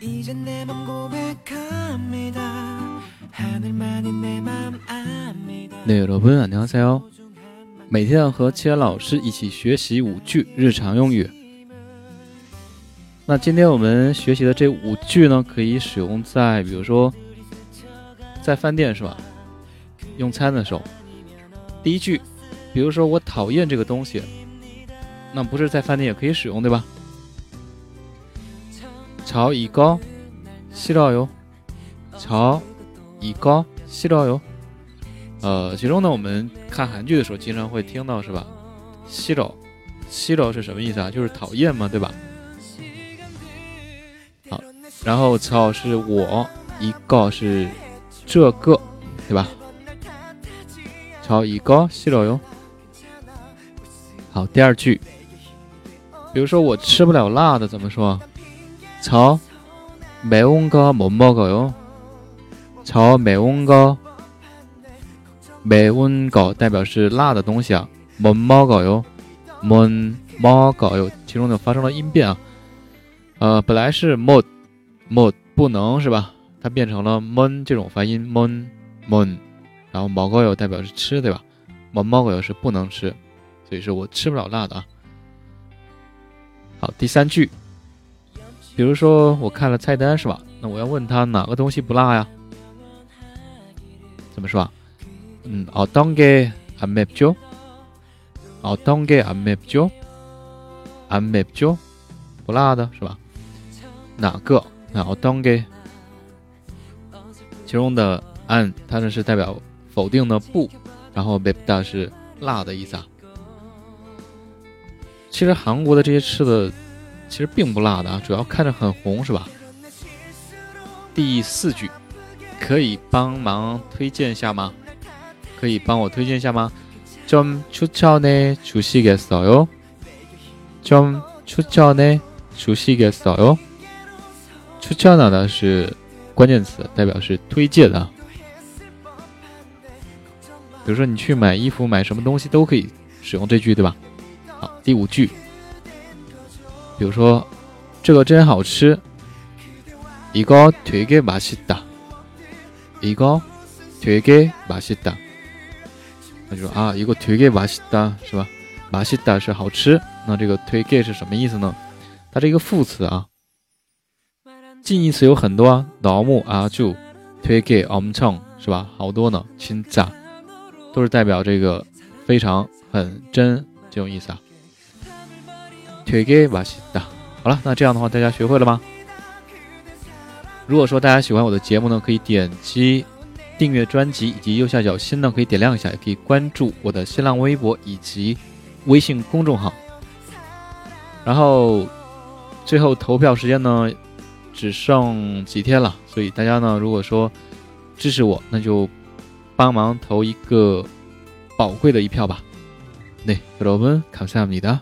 이제 내 맘 고백합니다 하늘만이 내 맘 압니다 那여러분 안녕하세요。每天和七言老师一起学习五句日常用语。那今天我们学习的这五句呢，可以使用在比如说在饭店是吧？用餐的时候。第一句，比如说我讨厌这个东西，那不是在饭店也可以使用对吧？ 저이거싫어 요。 저이거싫어 요。 呃，其中呢，我们看韩剧的时候经常会听到是吧？싫어，싫어是什么意思啊？就是讨厌嘛，对吧？好，然后저是我，一个是这个，对吧？저이거싫어 요。 好，第二句，比如说我吃不了辣的，怎么说？ 저매운거못먹어 요。 저매운거 매운거代表是辣的东西啊，못먹어 요， 못먹어 요， 其中呢发生了音变啊，呃，本来是못 못不能是吧？它变成了못这种发音못 못， 然后먹어요代表是吃对吧？못먹어요是不能吃，所以说我吃不了辣的啊。好，第三句， 比如说我看了菜单是吧？那我要问他哪个东西不辣呀？怎么说啊？嗯，어떤게안맵 죠？ 어떤게안맵 죠？ 안맵 죠？ 不辣的是吧？哪个？那어떤 게？ 其中的안它呢是代表否定的不，然后맵다是辣的意思啊。其实韩国的这些吃的 其实并不辣的啊，主要看着很红是吧？第四句，可以帮忙推荐一下吗？可以帮我推荐一下吗？좀추천해주시겠어 요？ 좀추천해주시겠어 요？ 추천呢是关键词，代表是推荐的。比如说你去买衣服、买什么东西都可以使用这句，对吧？好，第五句， 比如说这个真好吃，이거되게맛있다이거되게맛있다那就说啊，一个推给맛있다是吧？맛있다是好吃，那这个推给是什么意思呢？它是一个副词啊，近义词有很多啊，너무아주推给엄청是吧？好多呢，진짜都是代表这个非常很真这种意思啊。 推给맛있다。好了，那这样的话大家学会了吗？如果说大家喜欢我的节目呢，可以点击。订阅专辑以及右下角心呢可以点亮一下，也可以关注我的新浪微博以及微信公众号。然后最后投票时间呢只剩几天了，所以大家呢如果说支持我，那就帮忙投一个宝贵的一票吧。네여러분감사합니다